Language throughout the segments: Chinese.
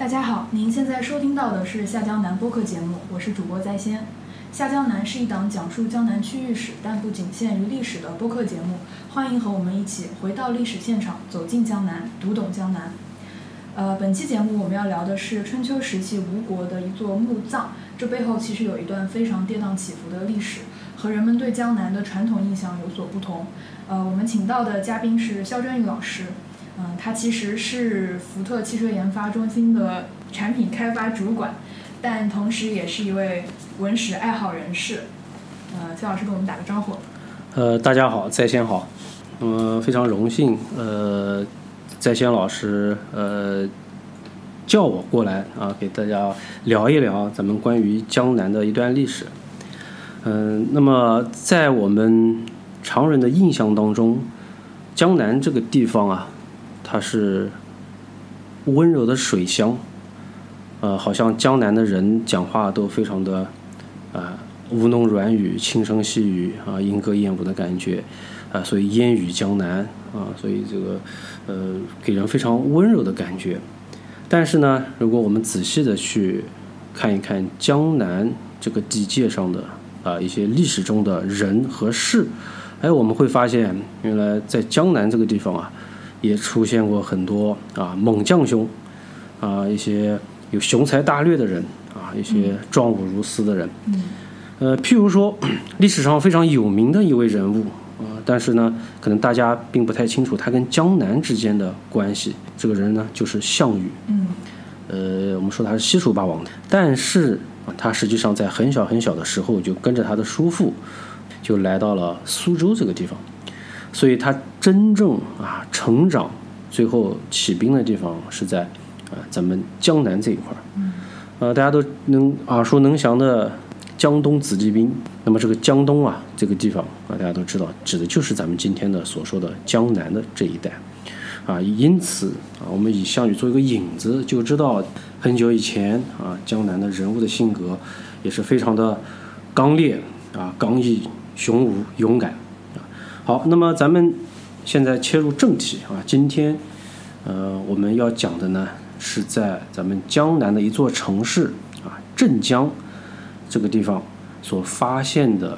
大家好，您现在收听到的是下江南播客节目，我是主播在先。下江南是一档讲述江南区域史，但不仅限于历史的播客节目，欢迎和我们一起回到历史现场，走进江南，读懂江南。呃，本期节目我们要聊的是春秋时期吴国的一座墓葬，这背后其实有一段非常跌宕起伏的历史，和人们对江南的传统印象有所不同。呃，我们请到的嘉宾是肖真宇老师。嗯，他其实是福特汽车研发中心的产品开发主管，但同时也是一位文史爱好人士。呃，肖老师跟我们打个招呼。呃，大家好，在线好。嗯，非常荣幸，呃，在线老师呃叫我过来啊，给大家聊一聊咱们关于江南的一段历史。嗯，那么在我们常人的印象当中，江南这个地方啊。它是温柔的水乡，呃，好像江南的人讲话都非常的啊吴侬软语、轻声细语啊，莺歌燕舞的感觉啊，所以烟雨江南啊，所以这个呃给人非常温柔的感觉。但是呢，如果我们仔细的去看一看江南这个地界上的啊一些历史中的人和事，哎，我们会发现，原来在江南这个地方啊。也出现过很多啊猛将兄，啊一些有雄才大略的人啊一些壮武如斯的人，呃譬如说 历史上非常有名的一位人物啊，但是呢可能大家并不太清楚他跟江南之间的关系。这个人呢就是项羽，嗯，呃我们说他是西楚霸王，但是他实际上在很小很小的时候就跟着他的叔父就来到了苏州这个地方。所以他真正啊成长，最后起兵的地方是在啊咱们江南这一块儿，呃大家都能耳熟能详的江东子弟兵。那么这个江东啊这个地方啊大家都知道，指的就是咱们今天的所说的江南的这一带，啊因此啊我们以项羽做一个引子，就知道很久以前啊江南的人物的性格也是非常的刚烈啊刚毅雄武勇敢。好，那么咱们现在切入正题啊，今天呃我们要讲的呢是在咱们江南的一座城市啊镇江这个地方所发现的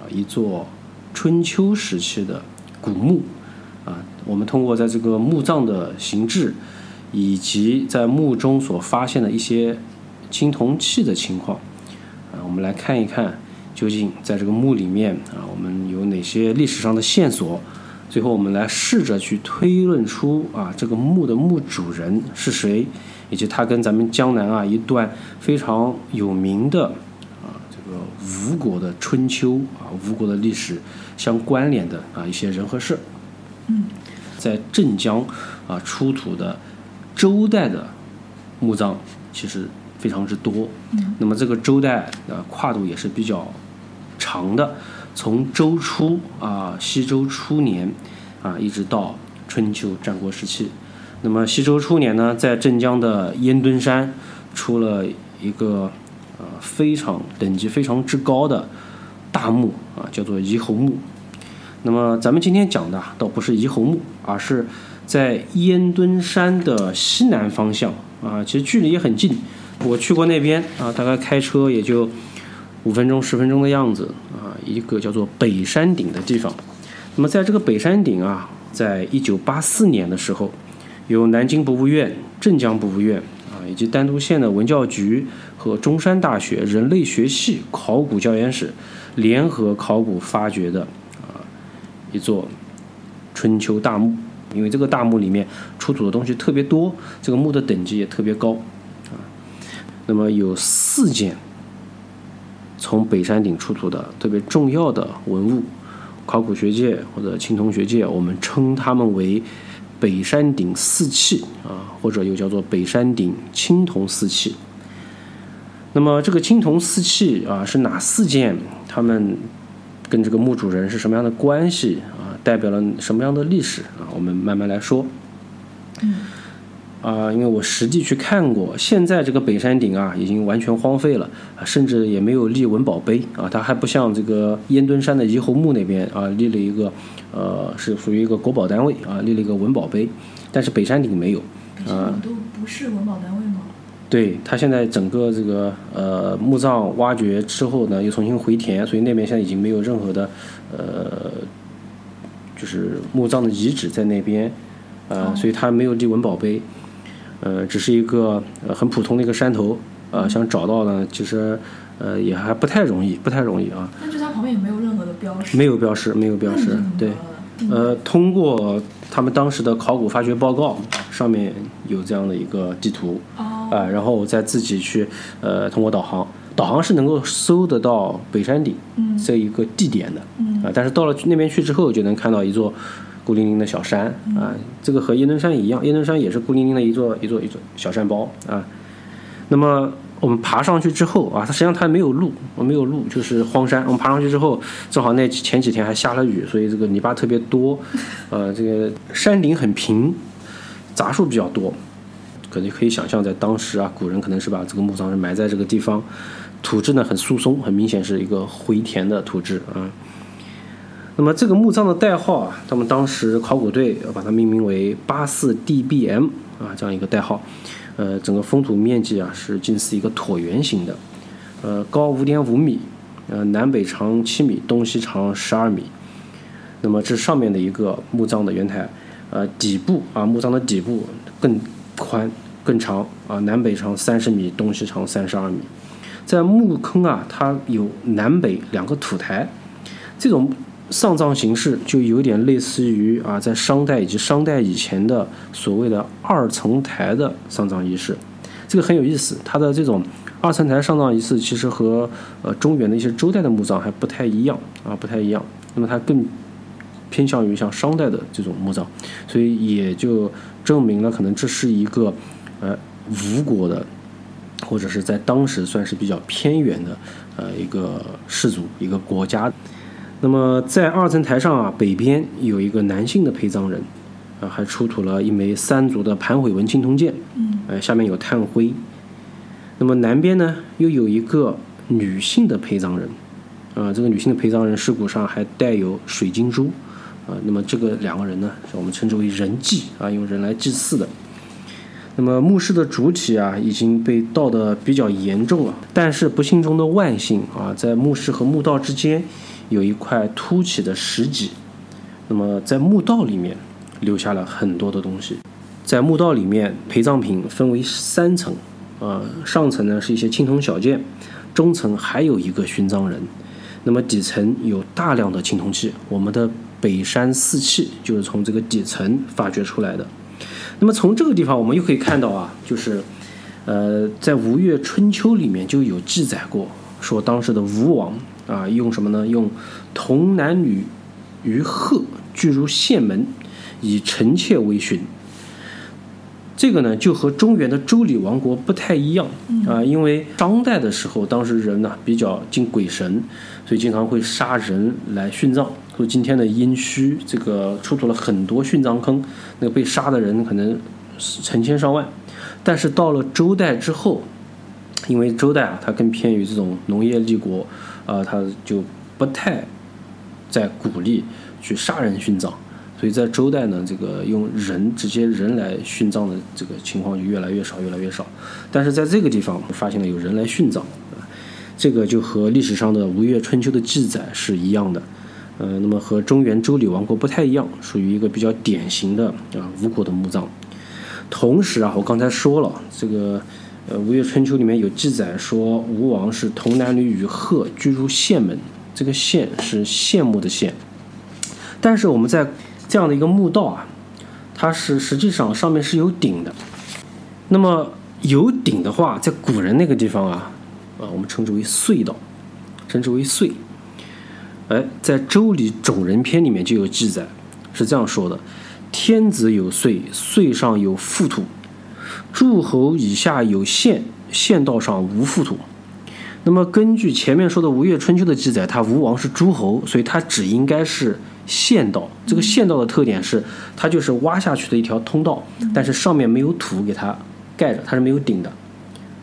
啊一座春秋时期的古墓啊，我们通过在这个墓葬的形制以及在墓中所发现的一些青铜器的情况啊，我们来看一看。究竟在这个墓里面啊，我们有哪些历史上的线索？最后我们来试着去推论出啊，这个墓的墓主人是谁，以及他跟咱们江南啊一段非常有名的啊这个吴国的春秋啊吴国的历史相关联的啊一些人和事。嗯，在镇江啊出土的周代的墓葬其实非常之多。嗯，那么这个周代啊跨度也是比较。长的，从周初啊，西周初年啊，一直到春秋战国时期。那么西周初年呢，在镇江的烟墩山出了一个呃非常等级非常之高的大墓啊，叫做夷侯墓。那么咱们今天讲的倒不是夷侯墓，而是在烟墩山的西南方向啊，其实距离也很近。我去过那边啊，大概开车也就。五分钟、十分钟的样子啊，一个叫做北山顶的地方。那么，在这个北山顶啊，在一九八四年的时候，由南京博物院、镇江博物院啊，以及丹都县的文教局和中山大学人类学系考古教研室联合考古发掘的啊一座春秋大墓。因为这个大墓里面出土的东西特别多，这个墓的等级也特别高啊。那么有四件。从北山顶出土的特别重要的文物，考古学界或者青铜学界，我们称它们为北山顶四器啊，或者又叫做北山顶青铜四器。那么这个青铜四器啊，是哪四件？它们跟这个墓主人是什么样的关系啊？代表了什么样的历史啊？我们慢慢来说。嗯。啊，因为我实地去看过，现在这个北山顶啊，已经完全荒废了，甚至也没有立文保碑啊。它还不像这个烟墩山的夷侯墓那边啊，立了一个，呃，是属于一个国保单位啊，立了一个文保碑。但是北山顶没有。啊，都不是文保单位吗？对，它现在整个这个呃墓葬挖掘之后呢，又重新回填，所以那边现在已经没有任何的呃，就是墓葬的遗址在那边，呃，所以它没有立文保碑，呃，只是一个呃很普通的一个山头，呃，想找到呢，其实呃也还不太容易，不太容易啊。但就它旁边也没有任何的标识。没有标识，没有标识，对。呃，通过他们当时的考古发掘报告，上面有这样的一个地图，啊，然后我再自己去，呃，通过导航，导航是能够搜得到北山顶这一个地点的，啊，但是到了那边去之后，就能看到一座孤零零的小山，啊，这个和耶登山一样，耶登山也是孤零零的一座一座一座小山包，啊，那么。我们爬上去之后啊，它实际上它没有路，没有路，就是荒山。我们爬上去之后，正好那前几天还下了雨，所以这个泥巴特别多，呃，这个山顶很平，杂树比较多，可能可以想象在当时啊，古人可能是把这个墓葬是埋在这个地方，土质呢很疏松，很明显是一个回填的土质啊。那么这个墓葬的代号啊，他们当时考古队把它命名为八四 DBM 啊，这样一个代号。呃，整个封土面积啊是近似一个椭圆形的，呃，高五点五米，呃，南北长七米，东西长十二米。那么这上面的一个墓葬的圆台，呃，底部啊，墓葬的底部更宽更长啊，南北长三十米，东西长三十二米。在墓坑啊，它有南北两个土台，这种。丧葬形式就有点类似于啊，在商代以及商代以前的所谓的二层台的丧葬仪式，这个很有意思。它的这种二层台丧葬仪式其实和呃中原的一些周代的墓葬还不太一样啊，不太一样。那么它更偏向于像商代的这种墓葬，所以也就证明了可能这是一个呃吴国的，或者是在当时算是比较偏远的呃一个氏族一个国家。那么在二层台上啊，北边有一个男性的陪葬人，啊，还出土了一枚三足的盘悔纹青铜剑，嗯，呃，下面有炭灰。那么南边呢，又有一个女性的陪葬人，啊，这个女性的陪葬人尸骨上还带有水晶珠，啊，那么这个两个人呢，是我们称之为人祭，啊，用人来祭祀的。那么墓室的主体啊，已经被盗得比较严重了，但是不幸中的万幸啊，在墓室和墓道之间。有一块凸起的石脊，那么在墓道里面留下了很多的东西。在墓道里面，陪葬品分为三层，呃，上层呢是一些青铜小件，中层还有一个殉葬人，那么底层有大量的青铜器。我们的北山四器就是从这个底层发掘出来的。那么从这个地方，我们又可以看到啊，就是，呃，在《吴越春秋》里面就有记载过，说当时的吴王。啊，用什么呢？用童男女于鹤聚入县门，以臣妾为殉。这个呢，就和中原的周礼王国不太一样啊。因为商代的时候，当时人呢比较敬鬼神，所以经常会杀人来殉葬。所以今天的殷墟，这个出土了很多殉葬坑，那个被杀的人可能成千上万。但是到了周代之后，因为周代啊，它更偏于这种农业立国。啊，他就不太在鼓励去杀人殉葬，所以在周代呢，这个用人直接人来殉葬的这个情况就越来越少，越来越少。但是在这个地方发现了有人来殉葬，啊，这个就和历史上的《吴越春秋》的记载是一样的，呃，那么和中原周礼王国不太一样，属于一个比较典型的啊吴国的墓葬。同时啊，我刚才说了这个。呃，《吴越春秋》里面有记载说，吴王是童男女与鹤居入县门，这个县是羡慕的羡。但是我们在这样的一个墓道啊，它是实际上上面是有顶的。那么有顶的话，在古人那个地方啊，啊，我们称之为隧道，称之为隧。哎，在《周礼·种人篇》里面就有记载，是这样说的：天子有隧，隧上有覆土。诸侯以下有县，县道上无附土。那么根据前面说的《吴越春秋》的记载，他吴王是诸侯，所以他只应该是县道。这个县道的特点是，它就是挖下去的一条通道，但是上面没有土给它盖着，它是没有顶的。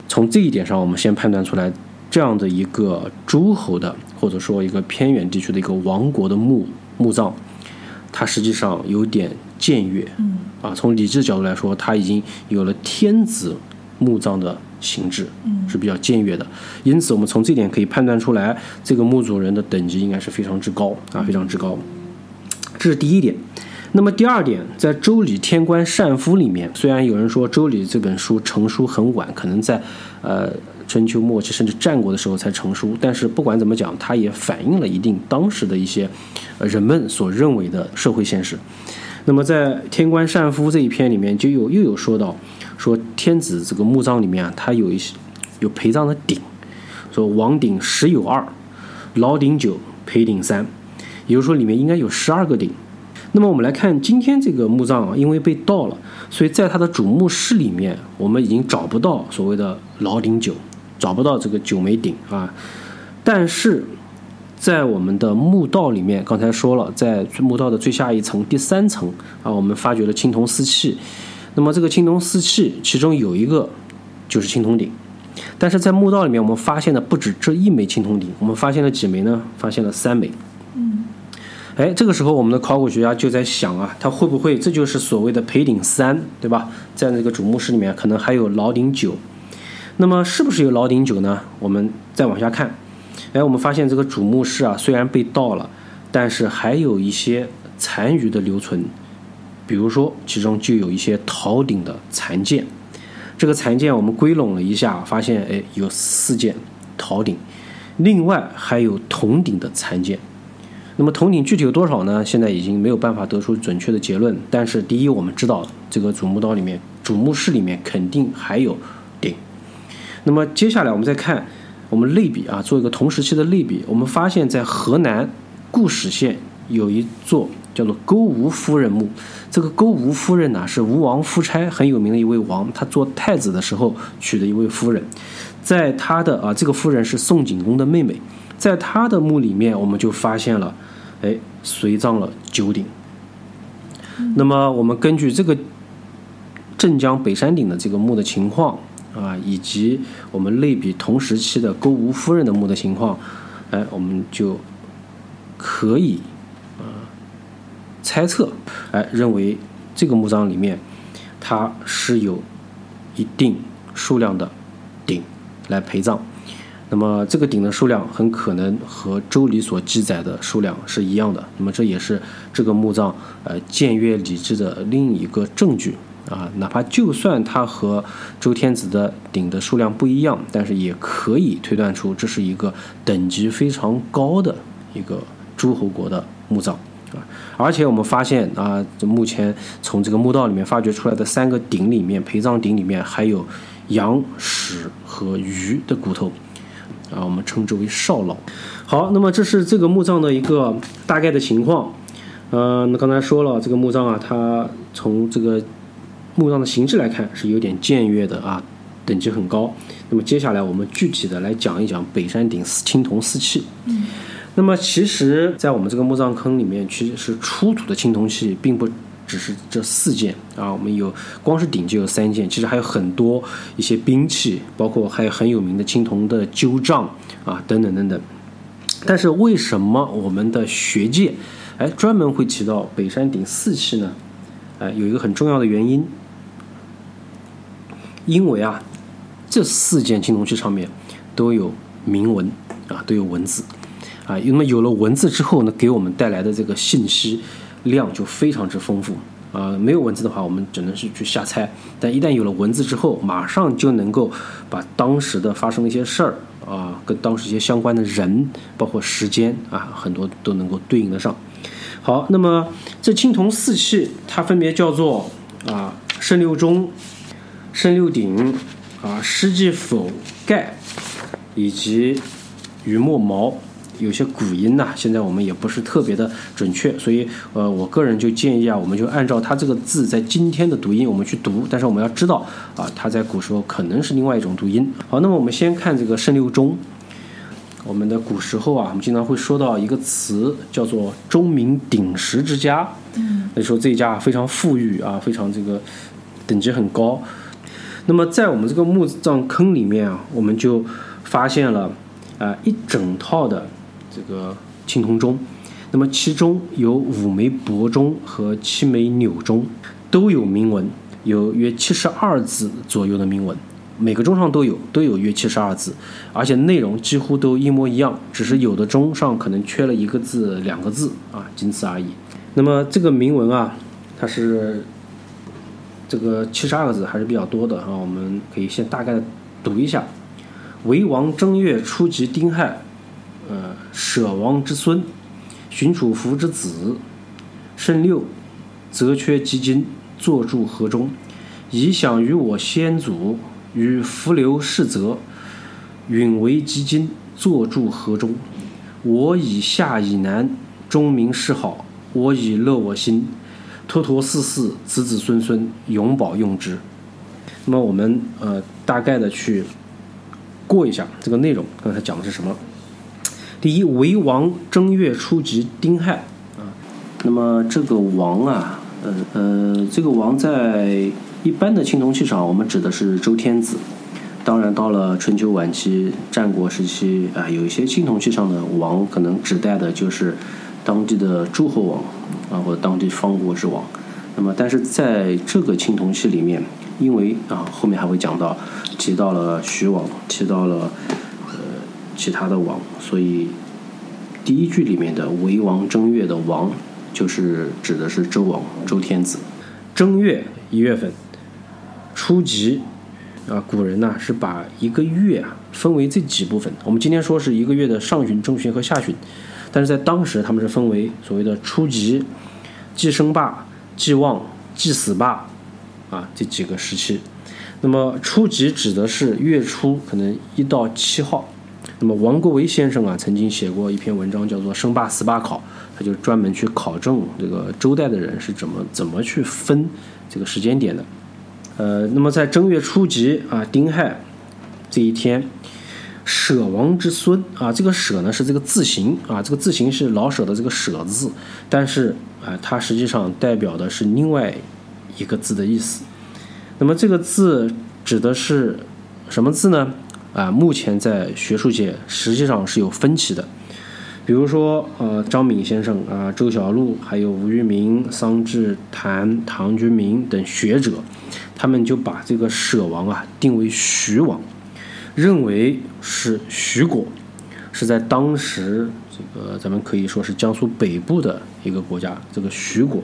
从这一点上，我们先判断出来，这样的一个诸侯的，或者说一个偏远地区的一个王国的墓墓葬，它实际上有点僭越。啊，从礼制角度来说，他已经有了天子墓葬的形制，嗯是比较僭越的。因此，我们从这点可以判断出来，这个墓主人的等级应该是非常之高啊，非常之高。这是第一点。那么第二点，在《周礼·天官善夫》里面，虽然有人说《周礼》这本书成书很晚，可能在呃春秋末期甚至战国的时候才成书，但是不管怎么讲，它也反映了一定当时的一些呃人们所认为的社会现实。那么在《天官善夫》这一篇里面，就有又有说到，说天子这个墓葬里面啊，它有一些有陪葬的鼎，说王鼎十有二，老鼎九，陪鼎三，也就是说里面应该有十二个鼎。那么我们来看今天这个墓葬啊，因为被盗了，所以在它的主墓室里面，我们已经找不到所谓的老鼎九，找不到这个九枚鼎啊。但是在我们的墓道里面，刚才说了，在墓道的最下一层第三层啊，我们发掘了青铜四器。那么这个青铜四器，其中有一个就是青铜鼎。但是在墓道里面，我们发现的不止这一枚青铜鼎，我们发现了几枚呢？发现了三枚。嗯哎，这个时候我们的考古学家就在想啊，他会不会这就是所谓的陪鼎三，对吧？在那个主墓室里面可能还有老鼎九，那么是不是有老鼎酒呢？我们再往下看，哎，我们发现这个主墓室啊虽然被盗了，但是还有一些残余的留存，比如说其中就有一些陶鼎的残件，这个残件我们归拢了一下，发现哎有四件陶鼎，另外还有铜鼎的残件。那么铜鼎具体有多少呢？现在已经没有办法得出准确的结论。但是第一，我们知道这个主墓道里面、主墓室里面肯定还有。那么接下来我们再看，我们类比啊，做一个同时期的类比，我们发现，在河南固始县有一座叫做勾吴夫人墓。这个勾吴夫人呢，是吴王夫差很有名的一位王，他做太子的时候娶的一位夫人。在他的啊，这个夫人是宋景公的妹妹。在他的墓里面，我们就发现了，哎，随葬了九鼎。那么我们根据这个镇江北山顶的这个墓的情况啊，以及我们类比同时期的勾吴夫人的墓的情况，哎，我们就可以啊猜测，哎，认为这个墓葬里面它是有一定数量的鼎来陪葬。那么这个鼎的数量很可能和《周礼》所记载的数量是一样的。那么这也是这个墓葬呃僭越礼制的另一个证据啊。哪怕就算它和周天子的鼎的数量不一样，但是也可以推断出这是一个等级非常高的一个诸侯国的墓葬啊。而且我们发现啊，目前从这个墓道里面发掘出来的三个鼎里面，陪葬鼎里面还有羊、豕和鱼的骨头。啊，我们称之为少老。好，那么这是这个墓葬的一个大概的情况。呃，那刚才说了，这个墓葬啊，它从这个墓葬的形制来看是有点僭越的啊，等级很高。那么接下来我们具体的来讲一讲北山顶青铜四器。嗯。那么其实，在我们这个墓葬坑里面，其实是出土的青铜器，并不只是这四件啊。我们有光是鼎就有三件，其实还有很多一些兵器，包括还有很有名的青铜的鸠杖啊，等等等等。但是为什么我们的学界哎专门会提到北山顶四器呢？哎，有一个很重要的原因，因为啊，这四件青铜器上面都有铭文啊，都有文字啊。那么有了文字之后呢，给我们带来的这个信息量就非常之丰富啊。没有文字的话，我们只能是去瞎猜；但一旦有了文字之后，马上就能够把当时的发生的一些事儿啊，跟当时一些相关的人，包括时间啊，很多都能够对应得上。好，那么这青铜四器，它分别叫做啊圣六钟、圣六鼎啊施济否盖以及雨墨毛。有些古音呐、现在我们也不是特别的准确，所以呃，我个人就建议啊，我们就按照它这个字在今天的读音我们去读，但是我们要知道啊，它在古时候可能是另外一种读音。好，那么我们先看这个圣六钟。我们的古时候啊，我们经常会说到一个词，叫做“钟鸣鼎食之家”。嗯，那说这一家非常富裕啊，非常这个等级很高。那么在我们这个墓葬坑里面啊，我们就发现了啊一整套的这个青铜钟。那么其中有五枚伯钟和七枚钮钟，都有铭文，有约七十二字左右的铭文每个钟上都有都有“约七十二字，而且内容几乎都一模一样，只是有的钟上可能缺了一个字、两个字啊，仅此而已。那么这个铭文啊，它是这个七十二个字还是比较多的啊，我们可以先大概读一下：为王正月初吉丁亥，呃，舍王之孙，荀楚服之子，申六，则缺基金，坐住河中，以享于我先祖。与伏流世泽，允为基金，坐住河中。我以下以南，钟鸣世好。我以乐我心，托托四世，子子孙孙，永保用之。那么我们呃大概的去过一下这个内容，刚才讲的是什么？第一，为王正月初吉丁亥啊。那么这个王啊，呃呃，这个王在。一般的青铜器上，我们指的是周天子。当然，到了春秋晚期、战国时期啊，有一些青铜器上的王，可能指代的就是当地的诸侯王啊，或者当地方国之王。那么，但是在这个青铜器里面，因为啊，后面还会讲到提到了徐王，提到了呃其他的王，所以第一句里面的“为王正月”的王，就是指的是周王、周天子。正月一月份。初级，啊，古人呢是把一个月啊分为这几部分。我们今天说是一个月的上旬、中旬和下旬，但是在当时他们是分为所谓的初级、祭生霸、祭旺、祭死霸，啊这几个时期。那么初级指的是月初可能一到七号。那么王国维先生啊曾经写过一篇文章，叫做《生霸死霸考》，他就专门去考证这个周代的人是怎么怎么去分这个时间点的。呃，那么在正月初级啊，丁亥这一天，舍王之孙啊，这个舍呢是这个字形啊，这个字形是老舍的这个舍字，但是啊，它实际上代表的是另外一个字的意思。那么这个字指的是什么字呢？啊，目前在学术界实际上是有分歧的。比如说，呃，张敏先生啊，周小璐，还有吴玉明、桑稚谭、唐君明等学者。他们就把这个舍王啊定为徐王，认为是徐国，是在当时这个咱们可以说是江苏北部的一个国家，这个徐国。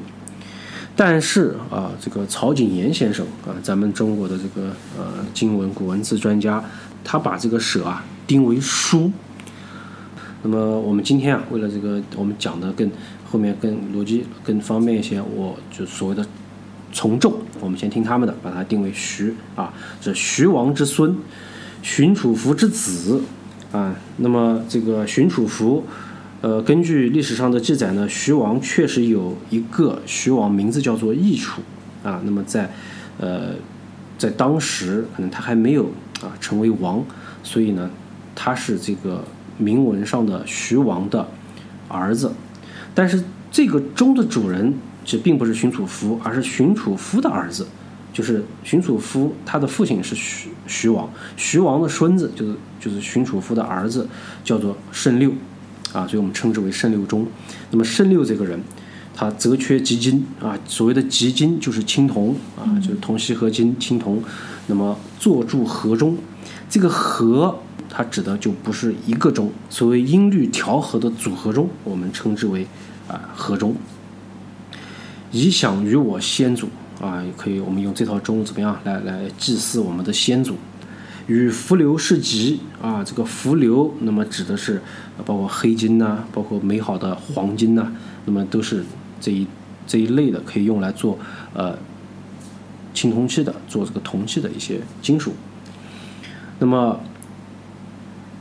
但是啊，这个曹景炎先生啊，咱们中国的这个呃经文古文字专家，他把这个舍啊定为书。那么我们今天啊，为了这个我们讲的更后面更逻辑更方便一些，我就所谓的。从众，我们先听他们的，把它定为徐啊，是徐王之孙，荀楚服之子啊。那么这个荀楚服，呃，根据历史上的记载呢，徐王确实有一个徐王，名字叫做易楚啊。那么在呃在当时，可能他还没有啊成为王，所以呢，他是这个铭文上的徐王的儿子，但是这个钟的主人。这并不是荀楚夫，而是荀楚夫的儿子，就是荀楚夫，他的父亲是徐徐王，徐王的孙子就是就是荀楚夫的儿子，叫做申六，啊，所以我们称之为申六钟。那么申六这个人，他则缺吉金啊，所谓的吉金就是青铜啊，就是铜锡合金青铜。那么坐住河中，这个河它指的就不是一个钟，所谓音律调和的组合钟，我们称之为啊河钟。以享于我先祖啊，可以，我们用这套钟怎么样来来祭祀我们的先祖？与浮流世吉啊，这个浮流，那么指的是包括黑金呐，包括美好的黄金呐，那么都是这一这一类的，可以用来做呃青铜器的，做这个铜器的一些金属。那么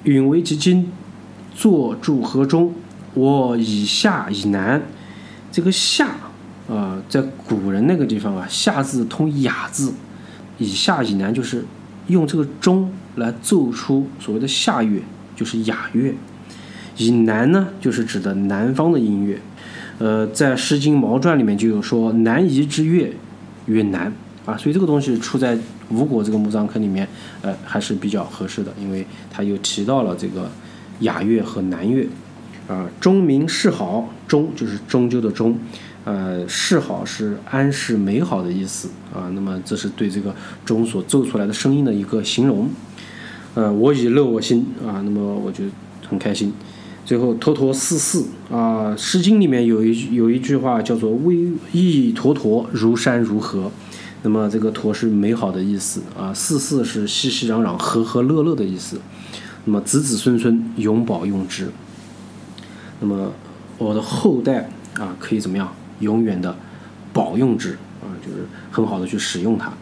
允为其金，坐住河中，我以下以南，这个下。啊，在古人那个地方啊，夏字通雅字，以夏以南就是用这个钟来奏出所谓的夏乐，就是雅乐。以南呢，就是指的南方的音乐。呃，在《诗经·毛传》里面就有说“南夷之乐，曰南”啊，所以这个东西出在吴国这个墓葬坑里面，呃，还是比较合适的，因为它又提到了这个雅乐和南乐。啊，钟鸣是好，钟就是终究的钟。呃，谥好是安是美好的意思啊。那么这是对这个钟所奏出来的声音的一个形容。呃，我已乐我心啊，那么我就很开心。最后，陀陀四四啊，《诗经》里面有一有一句话叫做“微意陀陀，如山如河”。那么这个“陀”是美好的意思啊，“四四”是熙熙攘攘、和和乐乐的意思。那么子子孙孙永保用之。那么我的后代啊，可以怎么样？永远的保用之啊，就是很好的去使用它。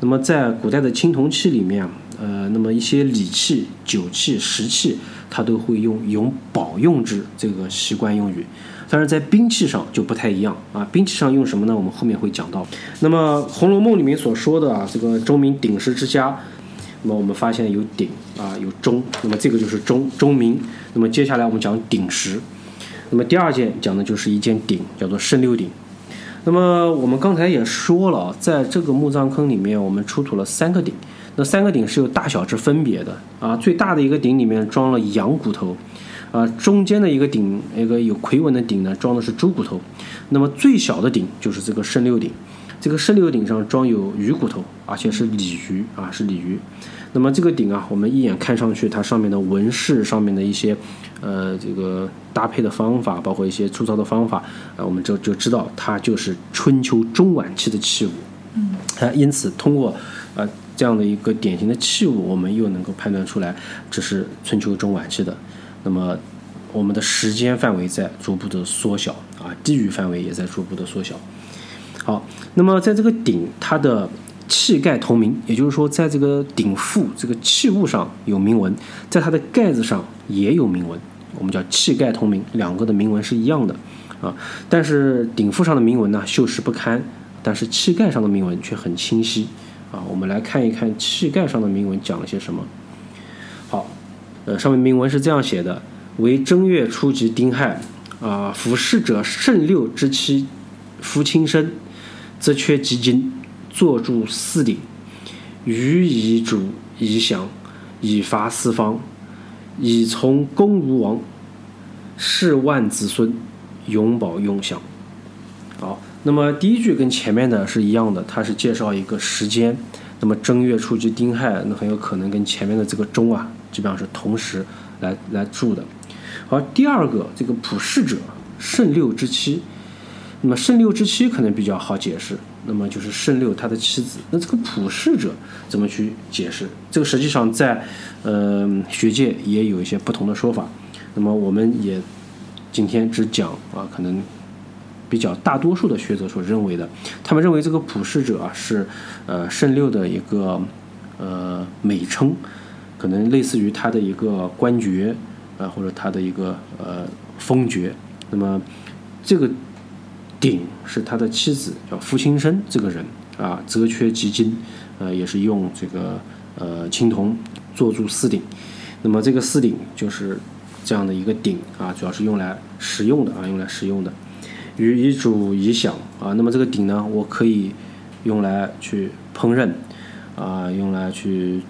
那么在古代的青铜器里面，呃，那么一些礼器、酒器、食器，它都会用“永保用之”这个习惯用语。但是在兵器上就不太一样啊，兵器上用什么呢？我们后面会讲到。那么《红楼梦》里面所说的啊，这个钟鸣鼎食之家，那么我们发现有鼎啊，有钟，那么这个就是钟钟鸣。那么接下来我们讲鼎食。那么第二件讲的就是一件鼎，叫做圣六鼎。那么我们刚才也说了，在这个墓葬坑里面，我们出土了三个鼎。那三个鼎是有大小之分别的啊。最大的一个鼎里面装了羊骨头，啊，中间的一个鼎，一个有魁纹的鼎呢，装的是猪骨头。那么最小的鼎就是这个圣六鼎，这个圣六鼎上装有鱼骨头，而且是鲤鱼啊，是鲤鱼。那么这个鼎啊，我们一眼看上去，它上面的纹饰上面的一些，呃，这个搭配的方法，包括一些粗糙的方法，啊，我们就就知道它就是春秋中晚期的器物。嗯，啊，因此通过呃这样的一个典型的器物，我们又能够判断出来这是春秋中晚期的。那么我们的时间范围在逐步的缩小啊，地域范围也在逐步的缩小。好，那么在这个鼎它的。器盖同名，也就是说，在这个鼎腹这个器物上有铭文，在它的盖子上也有铭文，我们叫器盖同名，两个的铭文是一样的啊。但是鼎腹上的铭文呢，锈蚀不堪，但是器盖上的铭文却很清晰啊。我们来看一看器盖上的铭文讲了些什么。好，呃，上面铭文是这样写的：为正月初吉丁亥啊，服侍者圣六之妻夫亲生，则缺吉金。坐住四鼎，予以主以享，以发四方，以从公如王，世万子孙，永保永享。好，那么第一句跟前面的是一样的，它是介绍一个时间。那么正月初七丁亥，那很有可能跟前面的这个钟啊，基本上是同时来来住的。好，第二个这个普世者，圣六之妻。那么圣六之妻可能比较好解释。那么就是圣六他的妻子，那这个普世者怎么去解释？这个实际上在呃学界也有一些不同的说法。那么我们也今天只讲啊，可能比较大多数的学者所认为的，他们认为这个普世者啊是呃圣六的一个呃美称，可能类似于他的一个官爵啊或者他的一个呃封爵。那么这个。鼎是他的妻子，叫傅青生这个人啊，则缺吉金，呃，也是用这个呃青铜做铸四鼎。那么这个四鼎就是这样的一个鼎啊，主要是用来食用的啊，用来食用的。与以煮以享啊，那么这个鼎呢，我可以用来去烹饪啊，用来去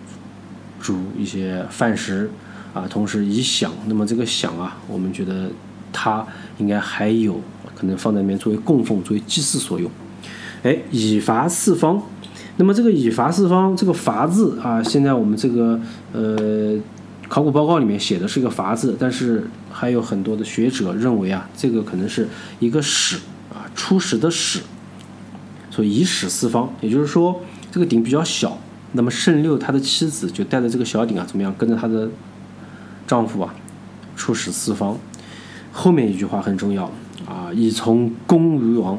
煮一些饭食啊，同时以享。那么这个享啊，我们觉得它应该还有。可能放在里面作为供奉、作为祭祀所用。哎，以伐四方，那么这个以伐四方这个伐字啊，现在我们这个呃考古报告里面写的是一个伐字，但是还有很多的学者认为啊，这个可能是一个始啊，初始的始，所以以始四方，也就是说这个鼎比较小，那么圣六他的妻子就带着这个小鼎啊，怎么样跟着他的丈夫啊，出使四方。后面一句话很重要。啊，以从公于王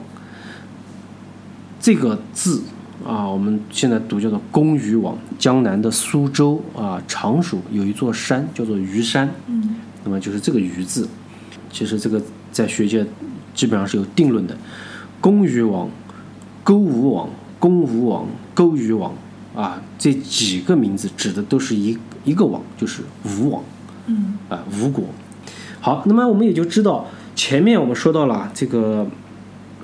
这个字啊，我们现在读叫做公于王。江南的苏州啊，常熟有一座山叫做虞山，嗯，那么就是这个虞字。其实这个在学界基本上是有定论的。公于王、勾吴王、公吴王、勾于王啊，这几个名字指的都是一一个王，就是吴王，嗯，啊，吴国。好，那么我们也就知道。前面我们说到了这个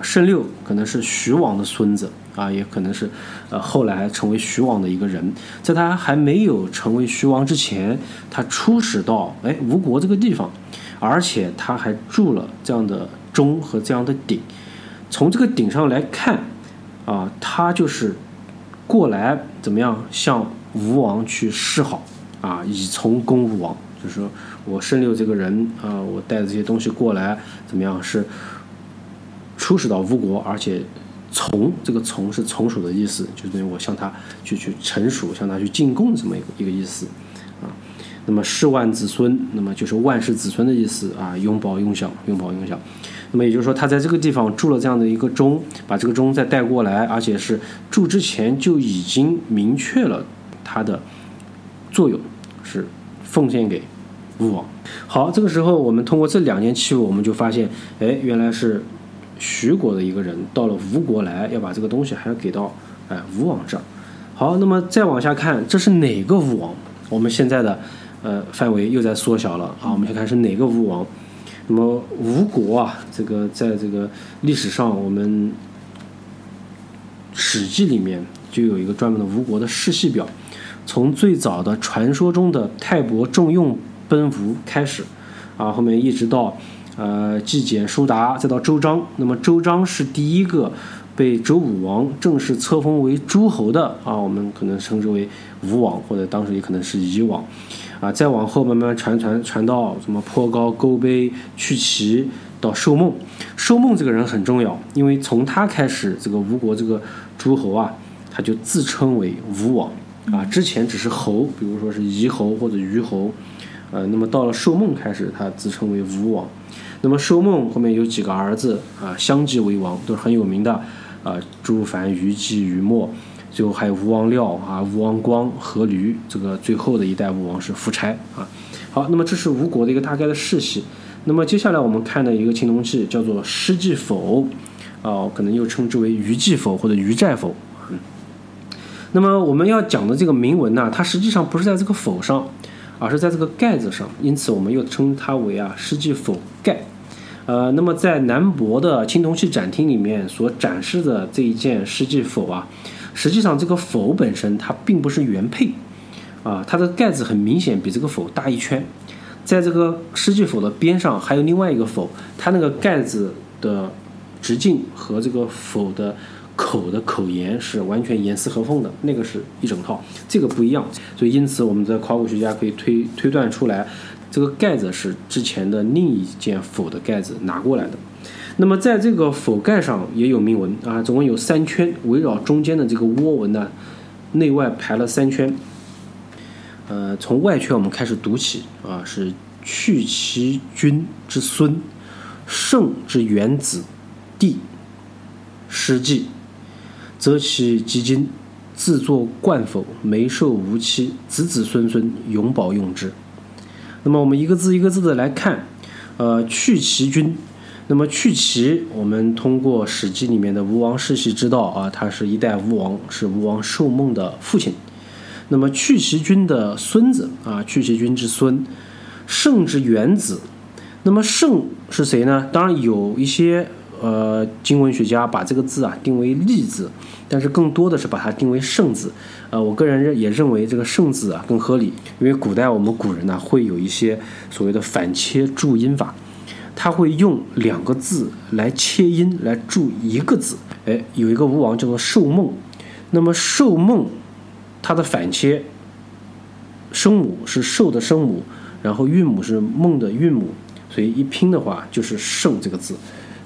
圣六可能是徐王的孙子啊，也可能是呃后来成为徐王的一个人，在他还没有成为徐王之前，他出使到哎吴国这个地方，而且他还铸了这样的钟和这样的鼎，从这个鼎上来看，啊，他就是过来怎么样向吴王去示好啊，以从攻吴王，就是说我申六这个人啊，我带着这些东西过来，怎么样是出使到吴国，而且从这个从是从属的意思，就等于我向他去去臣属，向他去进贡这么一个一个意思啊。那么世万子孙，那么就是万世子孙的意思啊，永保永享，永保永享。那么也就是说，他在这个地方住了这样的一个钟，把这个钟再带过来，而且是住之前就已经明确了它的作用，是奉献给吴王。好，这个时候我们通过这两件器物，我们就发现，哎，原来是徐国的一个人到了吴国来，要把这个东西还要给到哎吴王这儿。好，那么再往下看，这是哪个吴王？我们现在的呃范围又在缩小了啊，我们先看是哪个吴王。那么吴国啊，这个在这个历史上，我们《史记》里面就有一个专门的吴国的世系表，从最早的传说中的泰伯重用奔吴开始，啊，后面一直到呃季简、叔达，再到周章。那么周章是第一个被周武王正式册封为诸侯的啊，我们可能称之为吴王，或者当时也可能是夷王。啊，再往后慢慢传传传到什么坡高、勾碑、去齐到寿梦。寿梦这个人很重要，因为从他开始，这个吴国这个诸侯啊，他就自称为吴王啊。之前只是侯，比如说是夷侯或者虞侯，呃，那么到了寿梦开始，他自称为吴王。那么寿梦后面有几个儿子啊，相继为王，都是很有名的啊，朱凡、虞姬、虞墨。最后还有吴王廖啊，吴王光、阖闾，这个最后的一代吴王是夫差啊。好，那么这是吴国的一个大概的世系。那么接下来我们看的一个青铜器叫做施祭否，啊，可能又称之为虞祭否或者虞寨否。嗯。那么我们要讲的这个铭文呢，它实际上不是在这个否上，而是在这个盖子上，因此我们又称它为啊施祭否盖。呃，那么在南博的青铜器展厅里面所展示的这一件施祭否啊。实际上，这个否本身它并不是原配，啊，它的盖子很明显比这个否大一圈，在这个施祭否的边上还有另外一个否，它那个盖子的直径和这个否的口的口沿是完全严丝合缝的，那个是一整套，这个不一样，所以因此我们的考古学家可以推推断出来，这个盖子是之前的另一件否的盖子拿过来的。那么在这个否盖上也有铭文啊，总共有三圈，围绕中间的这个涡纹呢，内外排了三圈。呃，从外圈我们开始读起啊，是去其君之孙，圣之元子，弟，失祭，则其基金，自作冠否，媒寿无期，子子孙孙永保用之。那么我们一个字一个字的来看，呃，去其君。那么去其，我们通过《史记》里面的吴王世系知道啊，他是一代吴王，是吴王寿梦的父亲。那么去其君的孙子啊，去其君之孙，圣之元子。那么圣是谁呢？当然有一些呃经文学家把这个字啊定为立字，但是更多的是把它定为圣字。呃，我个人认也认为这个圣字啊更合理，因为古代我们古人呢会有一些所谓的反切注音法。他会用两个字来切音来注一个字，哎，有一个吴王叫做寿梦，那么寿梦，它的反切，声母是寿的声母，然后韵母是梦的韵母，所以一拼的话就是圣这个字，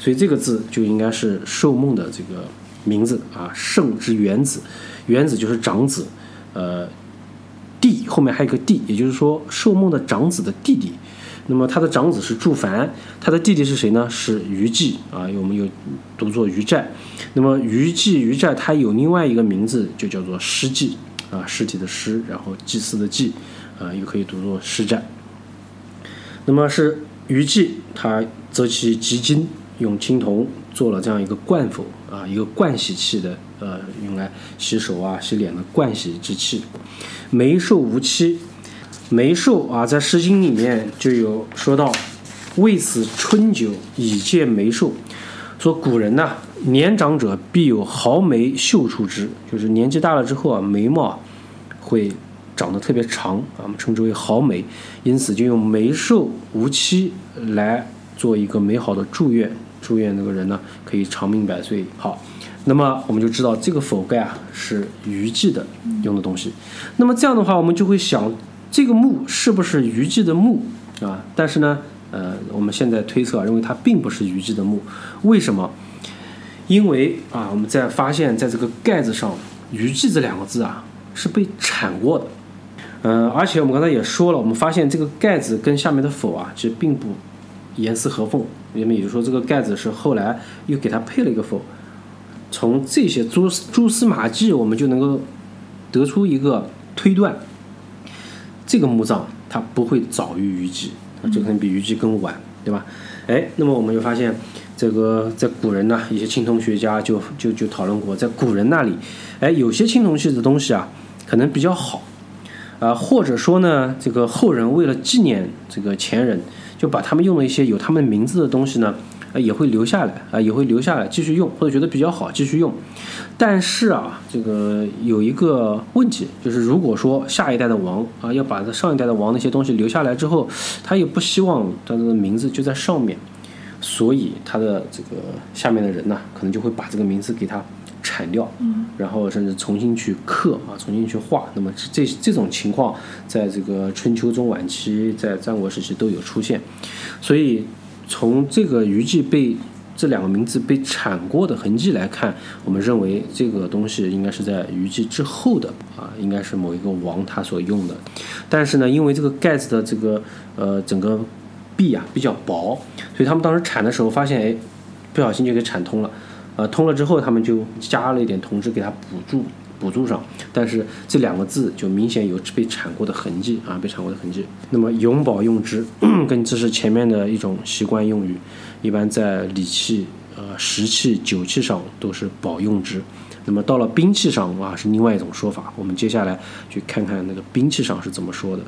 所以这个字就应该是寿梦的这个名字啊，圣之元子，元子就是长子，呃，弟后面还有个弟，也就是说寿梦的长子的弟弟。那么他的长子是祝凡，他的弟弟是谁呢？是虞姬啊，我们有读作虞寨。那么虞姬、虞寨，他有另外一个名字，就叫做尸祭啊，尸体的尸，然后祭祀的祭，啊，又可以读作师寨。那么是虞姬，他择其极金，用青铜做了这样一个冠否啊，一个冠洗器的，呃，用来洗手啊、洗脸的冠洗之器。眉寿无期。梅寿啊，在《诗经》里面就有说到：“为此春酒以见梅寿。”说古人呐，年长者必有毫眉秀出之，就是年纪大了之后啊，眉毛会长得特别长啊，我们称之为毫眉。因此就用“眉寿无期”来做一个美好的祝愿，祝愿那个人呢可以长命百岁。好，那么我们就知道这个否盖啊是虞姬的用的东西。那么这样的话，我们就会想，这个墓是不是虞姬的墓啊？但是呢，呃，我们现在推测啊认为它并不是虞姬的墓，为什么？因为啊，我们在发现在这个盖子上“虞姬”这两个字啊是被铲过的。嗯，而且我们刚才也说了，我们发现这个盖子跟下面的否啊，其实并不严丝合缝。那么也就是说，这个盖子是后来又给它配了一个否。从这些蛛蛛丝马迹，我们就能够得出一个推断：这个墓葬它不会早于虞姬，这可能比虞姬更晚，对吧？哎，那么我们就发现，这个在古人呢，一些青铜学家就就就讨论过，在古人那里，哎，有些青铜器的东西啊，可能比较好。啊，或者说呢，这个后人为了纪念这个前人，就把他们用了一些有他们名字的东西呢，啊，也会留下来，啊，也会留下来继续用，或者觉得比较好继续用。但是啊，这个有一个问题，就是如果说下一代的王啊，要把这上一代的王那些东西留下来之后，他也不希望他的名字就在上面，所以他的这个下面的人呢，可能就会把这个名字给他。铲掉，然后甚至重新去刻啊，重新去画。那么这这种情况，在这个春秋中晚期，在战国时期都有出现。所以从这个虞姬被这两个名字被铲过的痕迹来看，我们认为这个东西应该是在虞姬之后的啊，应该是某一个王他所用的。但是呢，因为这个盖子的这个呃整个壁啊比较薄，所以他们当时铲的时候发现，哎，不小心就给铲通了。呃，通了之后，他们就加了一点铜汁给它补住，补住上。但是这两个字就明显有被铲过的痕迹啊，被铲过的痕迹。那么永保用之，跟这是前面的一种习惯用语，一般在礼器、呃食器、酒器上都是保用之。那么到了兵器上啊，是另外一种说法。我们接下来去看看那个兵器上是怎么说的。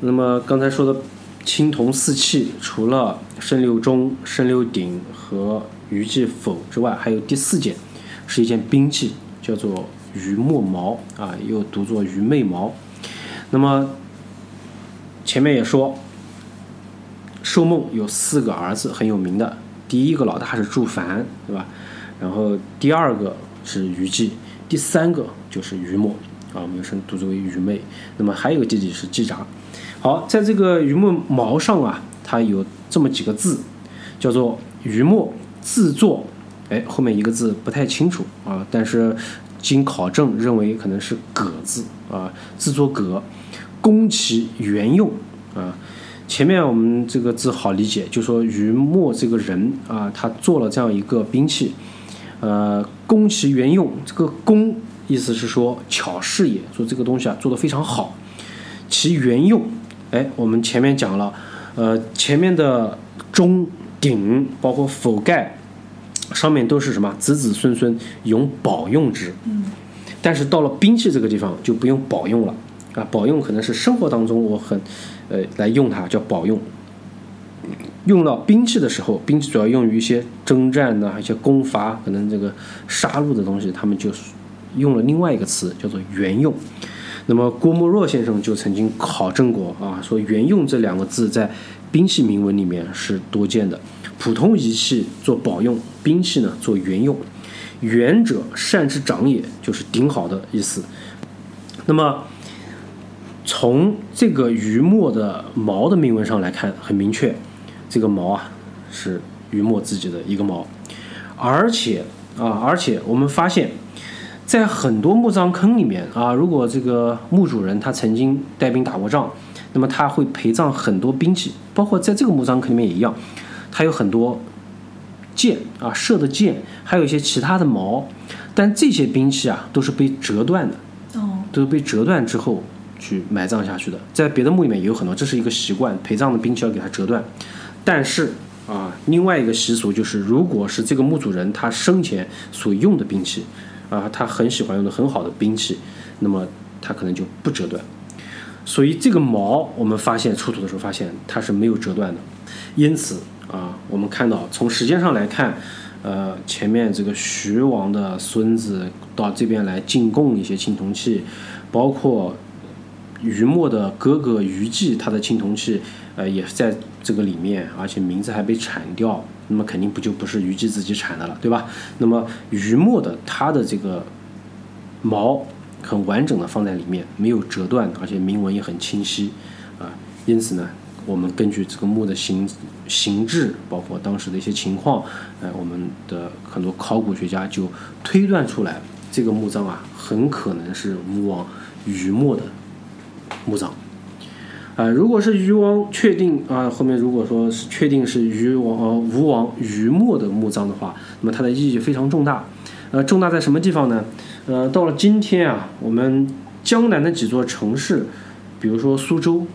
那么刚才说的青铜四器，除了升六钟、升六鼎和虞姬否之外，还有第四件，是一件兵器，叫做虞墨矛啊，又读作虞妹矛。那么前面也说，寿梦有四个儿子很有名的，第一个老大是祝凡，对吧？然后第二个是虞姬，第三个就是虞墨啊，我们称读作为虞妹。那么还有个弟弟是季札。好，在这个虞墨矛上啊，它有这么几个字，叫做虞墨。自作，哎，后面一个字不太清楚啊，但是经考证认为可能是“葛”字啊，自作葛，攻其原用啊。前面我们这个字好理解，就说于墨这个人啊，他做了这样一个兵器，呃，攻其原用，这个攻意思是说巧事也，说这个东西啊做得非常好。其原用，哎，我们前面讲了，呃，前面的钟鼎包括否盖。上面都是什么子子孙孙永保用之，嗯，但是到了兵器这个地方就不用保用了啊，保用可能是生活当中我很，呃，来用它叫保用。用到兵器的时候，兵器主要用于一些征战呐，一些攻伐，可能这个杀戮的东西，他们就用了另外一个词叫做原用。那么郭沫若先生就曾经考证过啊，说原用这两个字在兵器铭文里面是多见的。普通仪器做保用，兵器呢做原用。原者善之长也，就是顶好的意思。那么从这个余墨的矛的铭文上来看，很明确，这个矛啊是余墨自己的一个矛。而且啊，而且我们发现，在很多墓葬坑里面啊，如果这个墓主人他曾经带兵打过仗，那么他会陪葬很多兵器，包括在这个墓葬坑里面也一样。它有很多箭啊，射的箭，还有一些其他的矛，但这些兵器啊都是被折断的，哦，都是被折断之后去埋葬下去的。在别的墓里面也有很多，这是一个习惯，陪葬的兵器要给它折断。但是啊，另外一个习俗就是，如果是这个墓主人他生前所用的兵器啊，他很喜欢用的很好的兵器，那么他可能就不折断。所以这个矛我们发现出土的时候发现它是没有折断的，因此。啊，我们看到从时间上来看，呃，前面这个徐王的孙子到这边来进贡一些青铜器，包括余墨的哥哥余季他的青铜器，呃，也在这个里面，而且名字还被铲掉，那么肯定不就不是余季自己产的了，对吧？那么余墨的他的这个毛很完整的放在里面，没有折断，而且铭文也很清晰，啊，因此呢，我们根据这个墓的形形制，包括当时的一些情况，呃，我们的很多考古学家就推断出来，这个墓葬啊，很可能是吴王余墨的墓葬。啊、如果是余王确定啊、后面如果说是确定是余王呃吴王余墨的墓葬的话，那么它的意义非常重大。呃，重大在什么地方呢？呃，到了今天啊，我们江南的几座城市，比如说苏州、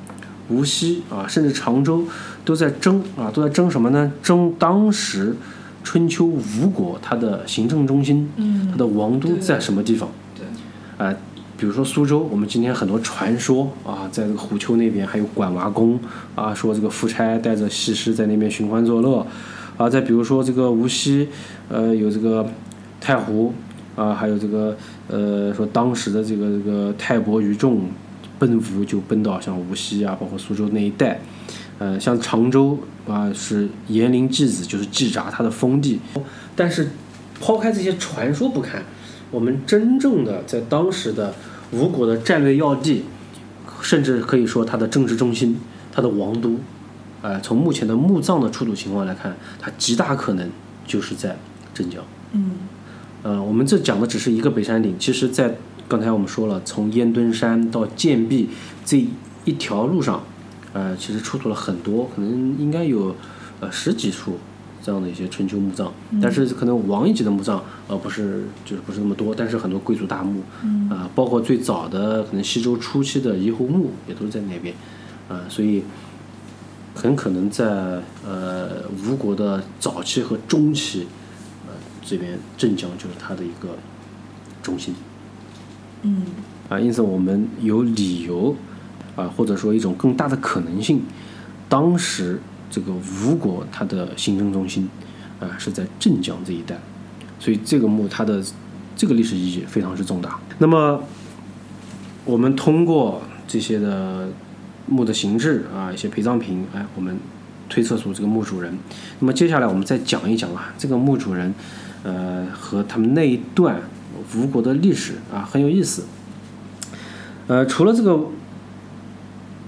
无锡啊，甚至常州，都在争啊，都在争什么呢？争当时春秋吴国它的行政中心，嗯它的王都在什么地方？对，啊、比如说苏州，我们今天很多传说啊，在这个虎丘那边还有管娃宫啊，说这个夫差带着西施在那边寻欢作乐啊。再比如说这个无锡，呃，有这个太湖啊，还有这个呃，说当时的这个这个泰伯余众奔赴就奔到像无锡啊，包括苏州那一带。呃，像常州啊，是严陵继子，就是季札他的封地。但是抛开这些传说不看，我们真正的在当时的吴国的战略要地，甚至可以说它的政治中心，它的王都，呃，从目前的墓葬的出土情况来看，它极大可能就是在镇江。嗯呃，我们这讲的只是一个北山顶，其实，在刚才我们说了，从烟墩山到建壁这一条路上，呃，其实出土了很多，可能应该有呃十几处这样的一些春秋墓葬，但是可能王一级的墓葬呃不是就是不是那么多，但是很多贵族大墓，嗯啊、包括最早的可能西周初期的夷侯墓也都在那边，啊、所以很可能在呃吴国的早期和中期，呃这边镇江就是它的一个中心嗯啊，因此我们有理由啊，或者说一种更大的可能性，当时这个吴国它的行政中心啊是在镇江这一带，所以这个墓它的这个历史意义非常之重大。那么我们通过这些的墓的形制啊，一些陪葬品，哎，我们推测出这个墓主人。那么接下来我们再讲一讲啊，这个墓主人，呃，和他们那一段吴国的历史啊，很有意思。呃，除了这个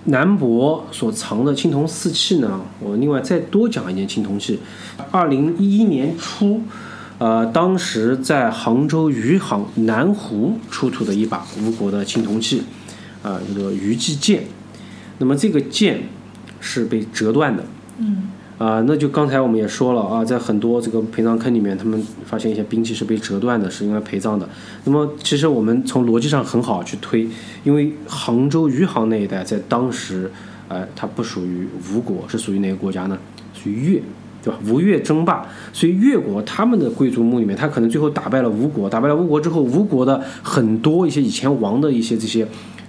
南博所藏的青铜四器呢，我另外再多讲一件青铜器。二零一一年初，呃，当时在杭州余杭南湖出土的一把吴国的青铜器，啊、叫做余季剑。那么这个剑是被折断的，嗯啊，那就刚才我们也说了啊，在很多这个陪葬坑里面，他们发现一些兵器是被折断的，是用来陪葬的。那么其实我们从逻辑上很好去推，因为杭州余杭那一带在当时，呃，它不属于吴国，是属于哪个国家呢？属于越，对吧？吴越争霸，所以越国他们的贵族墓里面，他可能最后打败了吴国，打败了吴国之后，吴国的很多一些以前王的一些这些。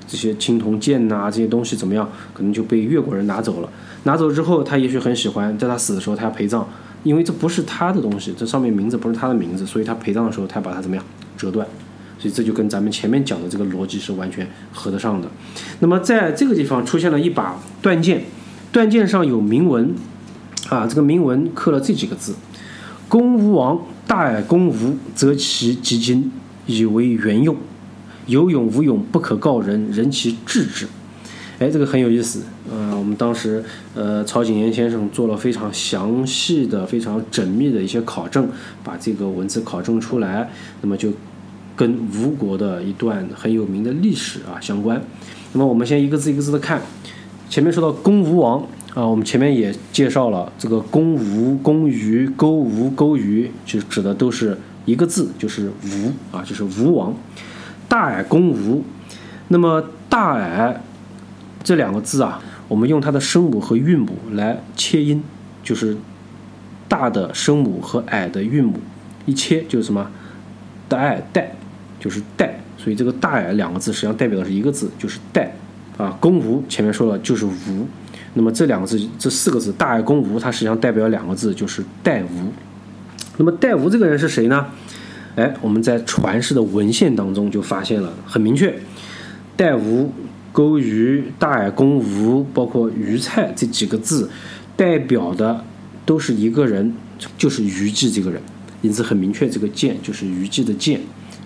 这些青铜剑呐、这些东西怎么样？可能就被越国人拿走了。拿走之后，他也许很喜欢，在他死的时候他要陪葬，因为这不是他的东西，这上面名字不是他的名字，所以他陪葬的时候他要把它怎么样折断。所以这就跟咱们前面讲的这个逻辑是完全合得上的。那么在这个地方出现了一把断剑，断剑上有铭文，啊，这个铭文刻了这几个字：“公无王大矮公吴，则其及今，以为原用。有勇无勇，不可告人，人其治之。”哎，这个很有意思。呃，我我们当时呃，曹景炎先生做了非常详细的、非常缜密的一些考证，把这个文字考证出来，那么就跟吴国的一段很有名的历史啊相关。那么我们先一个字一个字的看。前面说到公吴王啊，我们前面也介绍了这个公吴、公虞、勾吴、勾虞，就指的都是一个字，就是吴啊，就是吴王。大矮公吴，那么大矮这两个字啊，我们用它的声母和韵母来切音，就是大的声母和矮的韵母一切就是什么？代代就是代，所以这个大矮两个字实际上代表的是一个字，就是代啊。公无前面说了就是无，那么这两个字这四个字大矮公无，它实际上代表两个字就是代无。那么代无这个人是谁呢？哎，我们在传世的文献当中就发现了，很明确，代无勾鱼大耳公吴，包括鱼菜这几个字，代表的都是一个人，就是于季这个人。因此很明确，这个剑就是于季的剑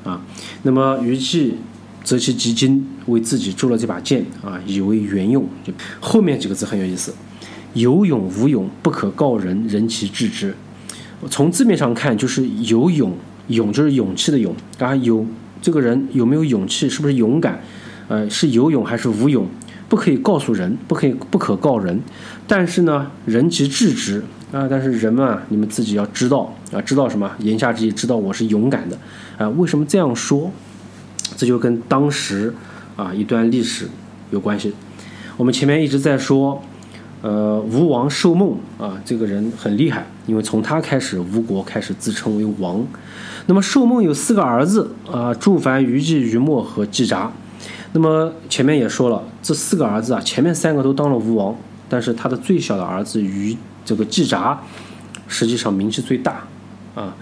啊。那么于季择其吉金，为自己铸了这把剑啊，以为原用。就后面几个字很有意思，有勇无勇，不可告人，人其治之。从字面上看，就是有勇，勇就是勇气的勇啊，有这个人有没有勇气，是不是勇敢？呃，是有勇还是无勇？不可以告诉人，不可以不可告人。但是呢，人其治之啊，但是人们啊，你们自己要知道啊，知道什么？言下之意，知道我是勇敢的啊。为什么这样说？这就跟当时啊一段历史有关系。我们前面一直在说，呃，吴王寿梦啊，这个人很厉害，因为从他开始，吴国开始自称为王。那么寿梦有四个儿子啊，祝凡、虞姬、虞墨和季札。那么前面也说了，这四个儿子啊，前面三个都当了吴王，但是他的最小的儿子于这个季札，实际上名气最大，啊，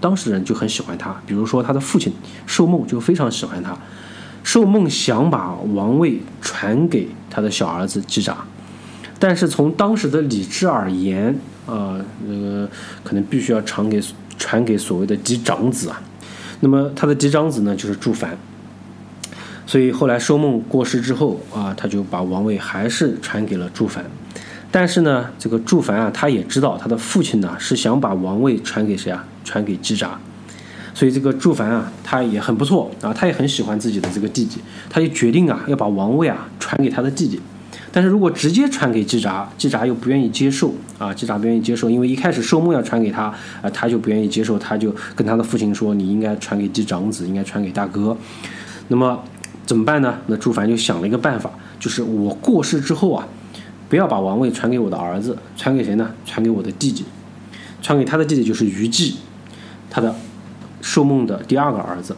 当时人就很喜欢他。比如说他的父亲寿梦就非常喜欢他，寿梦想把王位传给他的小儿子季札，但是从当时的礼制而言，啊，那个可能必须要传给传给所谓的嫡长子啊。那么他的嫡长子呢，就是祝凡。所以后来寿梦过世之后啊，他就把王位还是传给了祝凡。但是呢，这个祝凡啊，他也知道他的父亲呢是想把王位传给谁啊？传给季札。所以这个祝凡啊，他也很不错啊，他也很喜欢自己的这个弟弟，他就决定啊要把王位啊传给他的弟弟。但是如果直接传给季札，季札又不愿意接受啊，季札不愿意接受，因为一开始寿梦要传给他啊，他就不愿意接受，他就跟他的父亲说：“你应该传给嫡长子，应该传给大哥。”那么。怎么办呢？那朱凡就想了一个办法，就是我过世之后啊，不要把王位传给我的儿子，传给谁呢？传给我的弟弟，传给他的弟弟就是于季，他的寿梦的第二个儿子。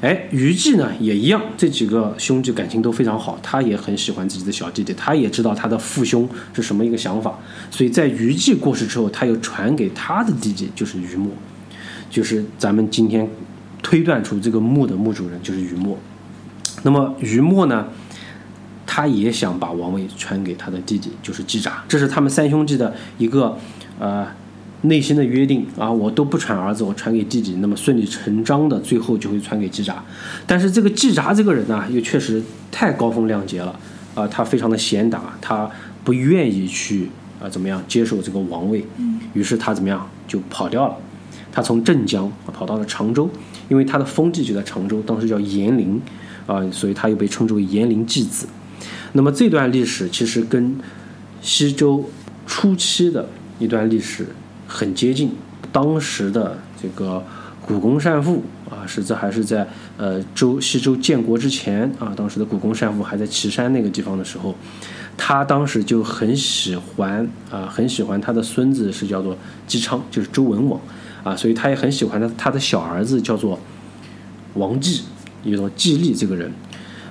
哎，于季呢也一样，这几个兄弟感情都非常好，他也很喜欢自己的小弟弟，他也知道他的父兄是什么一个想法，所以在于季过世之后，他又传给他的弟弟，就是于墨，就是咱们今天推断出这个墓的墓主人就是于墨。那么于墨呢，他也想把王位传给他的弟弟，就是季札，这是他们三兄弟的一个呃内心的约定啊，我都不传儿子，我传给弟弟，那么顺理成章的最后就会传给季札。但是这个季札这个人呢，又确实太高风亮节了啊，他非常的贤达，他不愿意去啊怎么样接受这个王位，于是他怎么样就跑掉了，他从镇江跑到了常州，因为他的封地就在常州，当时叫延陵。啊，所以他又被称之为延陵季子。那么这段历史其实跟西周初期的一段历史很接近。当时的这个古公善父啊，是在还是在呃周西周建国之前啊，当时的古公善父还在岐山那个地方的时候，他当时就很喜欢啊，很喜欢他的孙子是叫做姬昌，就是周文王啊，所以他也很喜欢他他的小儿子叫做王继。一种季历这个人，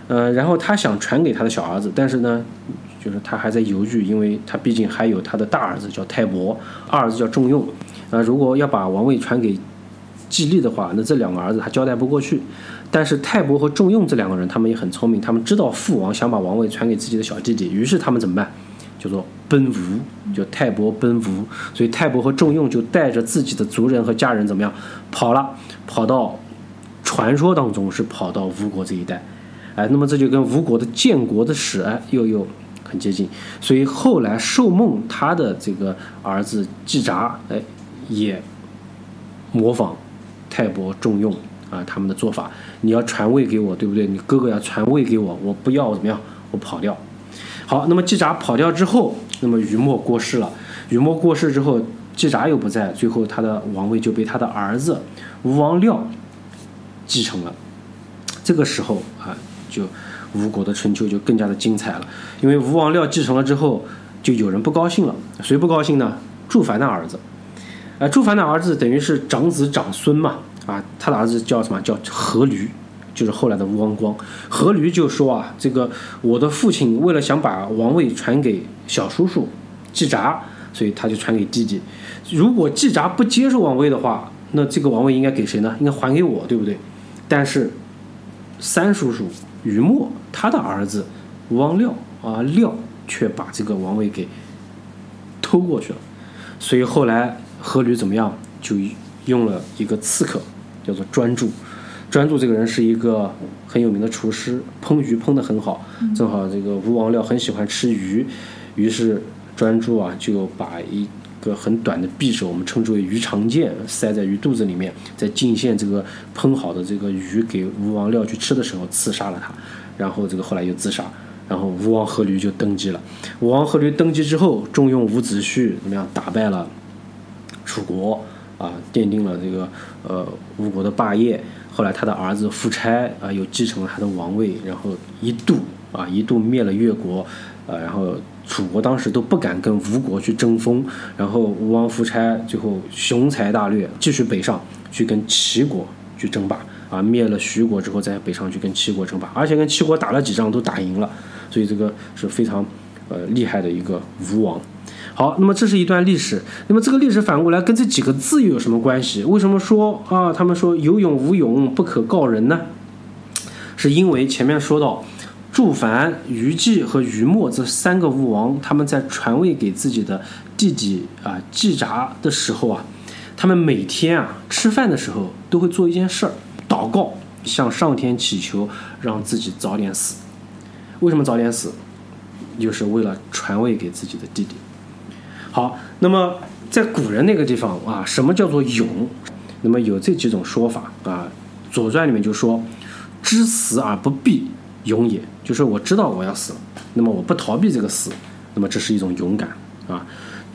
呃，然后他想传给他的小儿子，但是呢，就是他还在犹豫，因为他毕竟还有他的大儿子叫泰伯，二儿子叫仲用，啊，如果要把王位传给季历的话，那这两个儿子他交代不过去。但是泰伯和仲用这两个人，他们也很聪明，他们知道父王想把王位传给自己的小弟弟，于是他们怎么办？叫做奔吴，就泰伯奔吴，所以泰伯和仲用就带着自己的族人和家人怎么样跑了，跑到。传说当中是跑到吴国这一带，哎，那么这就跟吴国的建国的史哎又又很接近，所以后来寿梦他的这个儿子季札哎也模仿泰伯重用啊他们的做法，你要传位给我，对不对？你哥哥要传位给我，我不要怎么样？我跑掉。好，那么季札跑掉之后，那么于墨过世了，于墨过世之后，季札又不在，最后他的王位就被他的儿子吴王廖。继承了，这个时候啊，就吴国的春秋就更加的精彩了。因为吴王廖继承了之后，就有人不高兴了。谁不高兴呢？祝凡的儿子。啊，祝凡的儿子等于是长子长孙嘛。啊，他的儿子叫什么？叫阖闾，就是后来的吴王光。阖闾就说啊，这个我的父亲为了想把王位传给小叔叔季札，所以他就传给弟弟。如果季札不接受王位的话，那这个王位应该给谁呢？应该还给我，对不对？但是，三叔叔于墨他的儿子吴王廖啊，廖却把这个王位给偷过去了。所以后来阖闾怎么样，就用了一个刺客，叫做专注。专注这个人是一个很有名的厨师，烹鱼烹得很好。正好这个吴王廖很喜欢吃鱼，于是专注啊就把一个很短的匕首，我们称之为鱼肠剑，塞在鱼肚子里面，在进献这个烹好的这个鱼给吴王廖去吃的时候，刺杀了他。然后这个后来又自杀，然后吴王阖闾就登基了。吴王阖闾登基之后，重用伍子胥，怎么样打败了楚国啊，奠定了这个呃吴国的霸业。后来他的儿子夫差啊，又继承了他的王位，然后一度啊一度灭了越国，呃，然后楚国当时都不敢跟吴国去争锋，然后吴王夫差最后雄才大略，继续北上去跟齐国去争霸，啊，灭了徐国之后再北上去跟齐国争霸，而且跟齐国打了几仗都打赢了，所以这个是非常呃厉害的一个吴王。好，那么这是一段历史。那么这个历史反过来跟这几个字又有什么关系？为什么说啊？他们说有勇无勇不可告人呢？是因为前面说到，祝凡、虞姬和虞墨这三个吴王，他们在传位给自己的弟弟啊季札的时候啊，他们每天啊吃饭的时候都会做一件事儿，祷告，向上天祈求让自己早点死。为什么早点死？就是为了传位给自己的弟弟。好，那么在古人那个地方啊，什么叫做勇？那么有这几种说法啊，《左传》里面就说：“知死而不避，勇也。”就是我知道我要死了，那么我不逃避这个死，那么这是一种勇敢啊。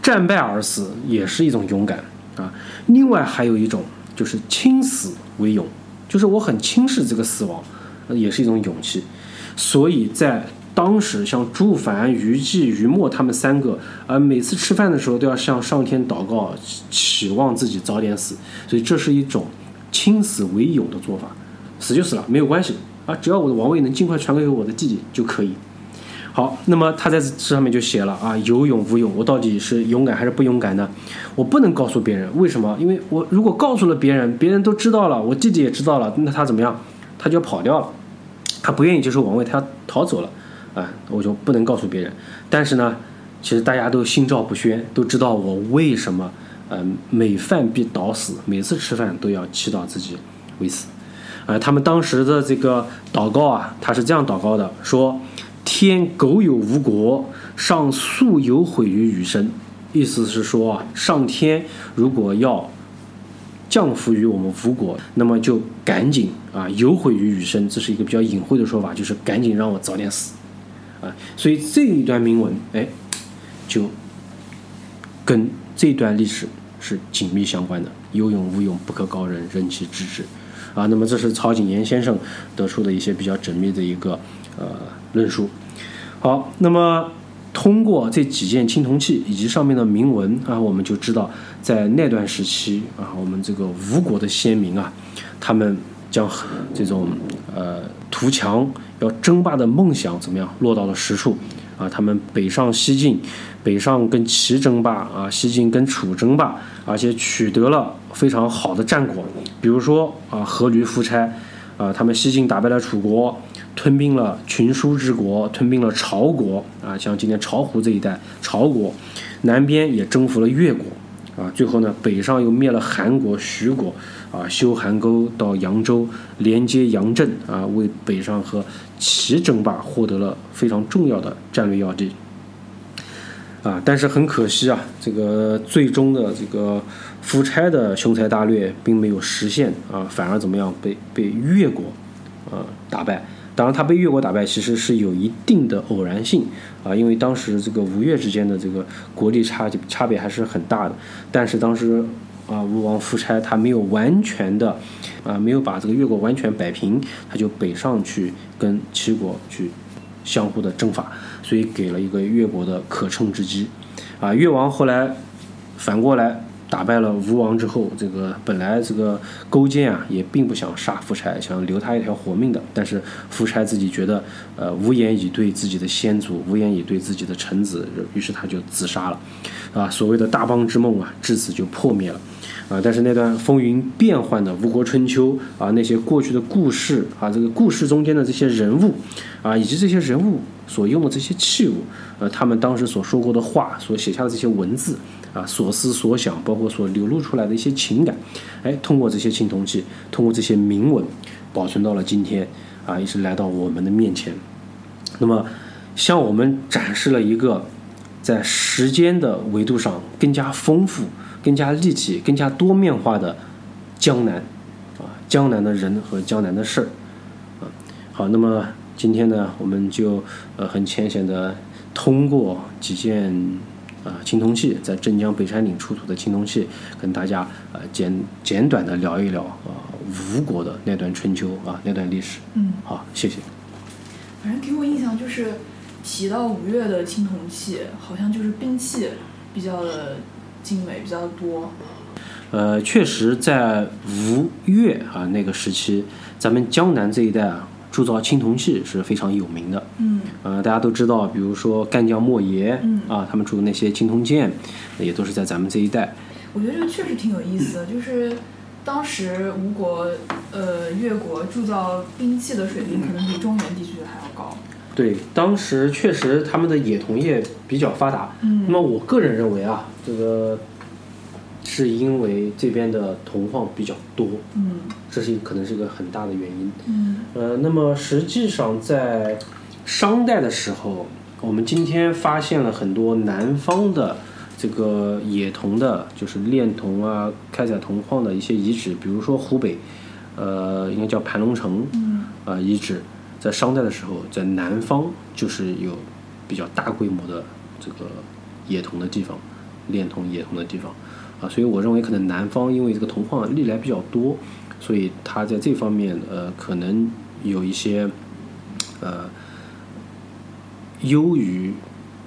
战败而死也是一种勇敢啊。另外还有一种就是轻死为勇，就是我很轻视这个死亡，也是一种勇气。所以在当时像朱凡、虞姬、虞墨他们三个，呃，每次吃饭的时候都要向上天祷告，期望自己早点死，所以这是一种轻死为勇的做法，死就死了，没有关系啊，只要我的王位能尽快传给我的弟弟就可以。好，那么他在这上面就写了啊，有勇无勇，我到底是勇敢还是不勇敢呢？我不能告诉别人，为什么？因为我如果告诉了别人，别人都知道了，我弟弟也知道了，那他怎么样？他就要跑掉了，他不愿意接受王位，他要逃走了。啊，我就不能告诉别人。但是呢，其实大家都心照不宣，都知道我为什么，嗯，每饭必倒死，每次吃饭都要祈祷自己为死。啊，他们当时的这个祷告啊，他是这样祷告的：说天苟有吴国，上速有毁于羽生。意思是说啊，上天如果要降福于我们吴国，那么就赶紧啊有毁于羽生。这是一个比较隐晦的说法，就是赶紧让我早点死。啊，所以这一段铭文，哎，就跟这段历史是紧密相关的。有勇无勇，不可告人，任其知之。啊，那么这是曹景炎先生得出的一些比较缜密的一个呃论述。好，那么通过这几件青铜器以及上面的铭文啊，我们就知道，在那段时期啊，我们这个吴国的先民啊，他们将这种呃图强。要争霸的梦想怎么样落到了实处啊？他们北上西进，北上跟齐争霸啊，西进跟楚争霸，而且取得了非常好的战果。比如说啊，阖闾夫差啊，他们西进打败了楚国，吞并了群书之国，吞并了曹国啊，像今天巢湖这一带曹国，南边也征服了越国啊，最后呢，北上又灭了韩国、徐国。啊，修韩沟到扬州，连接杨镇啊，为北上和齐争霸获得了非常重要的战略要地。啊，但是很可惜啊，这个最终的这个夫差的雄才大略并没有实现啊，反而怎么样被被越国呃打败。当然，他被越国打败其实是有一定的偶然性啊，因为当时这个吴越之间的这个国力差差别还是很大的，但是当时。啊，吴王夫差他没有完全的，啊，没有把这个越国完全摆平，他就北上去跟齐国去相互的征伐，所以给了一个越国的可乘之机。啊，越王后来反过来打败了吴王之后，这个本来这个勾践啊也并不想杀夫差，想留他一条活命的。但是夫差自己觉得，呃，无言以对自己的先祖，无言以对自己的臣子，于是他就自杀了，啊，所谓的大邦之梦啊，至此就破灭了，啊，但是那段风云变幻的吴国春秋啊，那些过去的故事啊，这个故事中间的这些人物，啊，以及这些人物所用的这些器物，呃，他们当时所说过的话，所写下的这些文字。啊，所思所想，包括所流露出来的一些情感，哎，通过这些青铜器，通过这些铭文，保存到了今天，啊，一直来到我们的面前。那么，向我们展示了一个在时间的维度上更加丰富、更加立体、更加多面化的江南，啊，江南的人和江南的事儿，啊，好，那么今天呢，我们就呃很浅显的通过几件。啊，青铜器在镇江北山岭出土的青铜器，跟大家呃简简短的聊一聊啊吴国的那段春秋啊那段历史。嗯，好，谢谢。反正给我印象就是提到吴越的青铜器，好像就是兵器比较的精美，比较多。呃，确实在吴越啊那个时期，咱们江南这一带啊。铸造青铜器是非常有名的，嗯，呃，大家都知道，比如说干将莫邪，嗯啊，他们铸的那些青铜剑，也都是在咱们这一带。我觉得这个确实挺有意思的，就是当时吴国、呃越国铸造兵器的水平，可能比中原地区还要高。对，当时确实他们的冶铜业比较发达。嗯，那么我个人认为啊，这个。是因为这边的铜矿比较多，嗯，这是可能是一个很大的原因，嗯，呃，那么实际上在商代的时候，我们今天发现了很多南方的这个冶铜的，就是炼铜啊、开采铜矿的一些遗址，比如说湖北，呃，应该叫盘龙城，嗯，啊遗址，在商代的时候，在南方就是有比较大规模的这个冶铜的地方，炼铜冶铜的地方。啊，所以我认为可能南方因为这个铜矿历来比较多，所以它在这方面呃可能有一些呃优于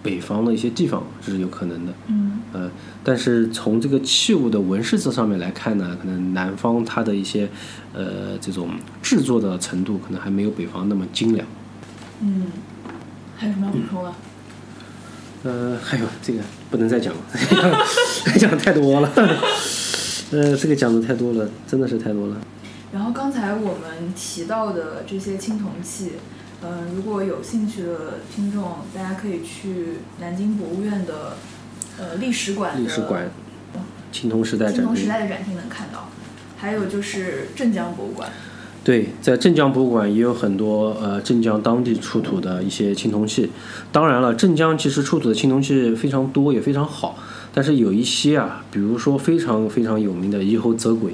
北方的一些地方，这是有可能的。嗯。呃，但是从这个器物的纹饰这上面来看呢，可能南方它的一些呃这种制作的程度可能还没有北方那么精良。嗯，还有什么要补充的？呃，还有这个不能再讲了，讲太多了。呃，这个讲的太多了，真的是太多了。然后刚才我们提到的这些青铜器，嗯，如果有兴趣的听众，大家可以去南京博物院的呃历史馆历史馆青铜时代青铜时代的展厅能看到，还有就是镇江博物馆。对，在镇江博物馆也有很多呃镇江当地出土的一些青铜器。当然了，镇江其实出土的青铜器非常多，也非常好。但是有一些啊，比如说非常非常有名的猗猴泽鬼，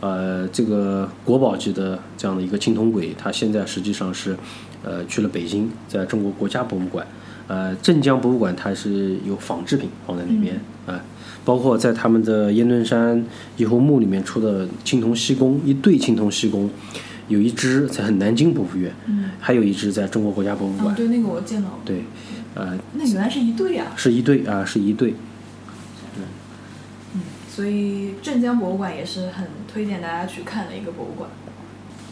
呃，这个国宝级的这样的一个青铜鬼，它现在实际上是呃去了北京，在中国国家博物馆。呃，镇江博物馆它是有仿制品放在那边啊，包括在他们的燕墩山猗猴墓里面出的青铜西宫，一对青铜西宫，有一只在南京博物院，嗯，还有一只在中国国家博物馆。对，那个我见到了。对，呃，那原来是一对啊。是一对啊，是一对。嗯，所以镇江博物馆也是很推荐大家去看的一个博物馆。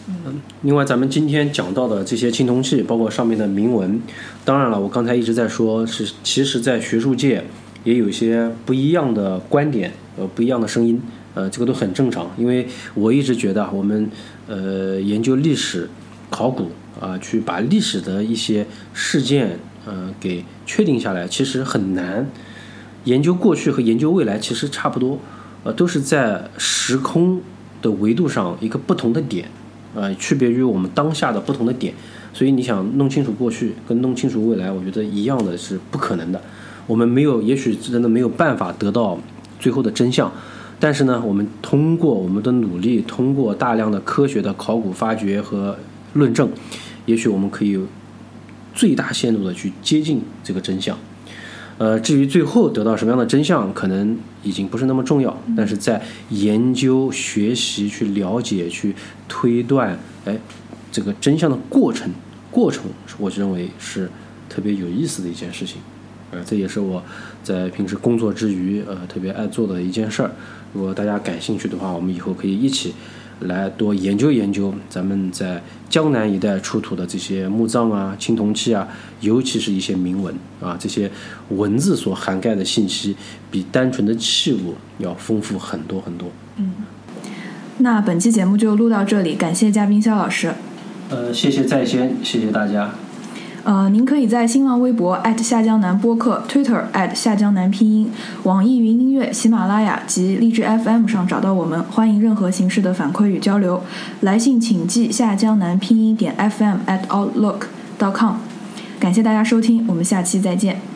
嗯，另外，咱们今天讲到的这些青铜器，包括上面的铭文，当然了，我刚才一直在说，是其实，在学术界也有些不一样的观点，呃，不一样的声音，呃，这个都很正常，因为我一直觉得，我们呃研究历史、考古啊，去把历史的一些事件，呃，给确定下来，其实很难。研究过去和研究未来其实差不多，呃，都是在时空的维度上一个不同的点。呃，区别于我们当下的不同的点，所以你想弄清楚过去跟弄清楚未来，我觉得一样的是不可能的。我们没有，也许真的没有办法得到最后的真相，但是呢，我们通过我们的努力，通过大量的科学的考古发掘和论证，也许我们可以最大限度的去接近这个真相。呃，至于最后得到什么样的真相，可能已经不是那么重要。但是在研究、学习、去了解、去推断，哎，这个真相的过程，过程，我认为是特别有意思的一件事情。呃，这也是我在平时工作之余呃特别爱做的一件事儿。如果大家感兴趣的话，我们以后可以一起来多研究研究咱们在江南一带出土的这些墓葬啊、青铜器啊，尤其是一些铭文啊，这些文字所涵盖的信息比单纯的器物要丰富很多很多。嗯，那本期节目就录到这里，感谢嘉宾肖老师。呃，谢谢在先，谢谢大家。呃，您可以在新浪微博下江南播客、Twitter 下江南拼音、网易云音乐、喜马拉雅及荔枝 FM 上找到我们。欢迎任何形式的反馈与交流。来信请寄下江南拼音点 FM at outlook.com。感谢大家收听，我们下期再见。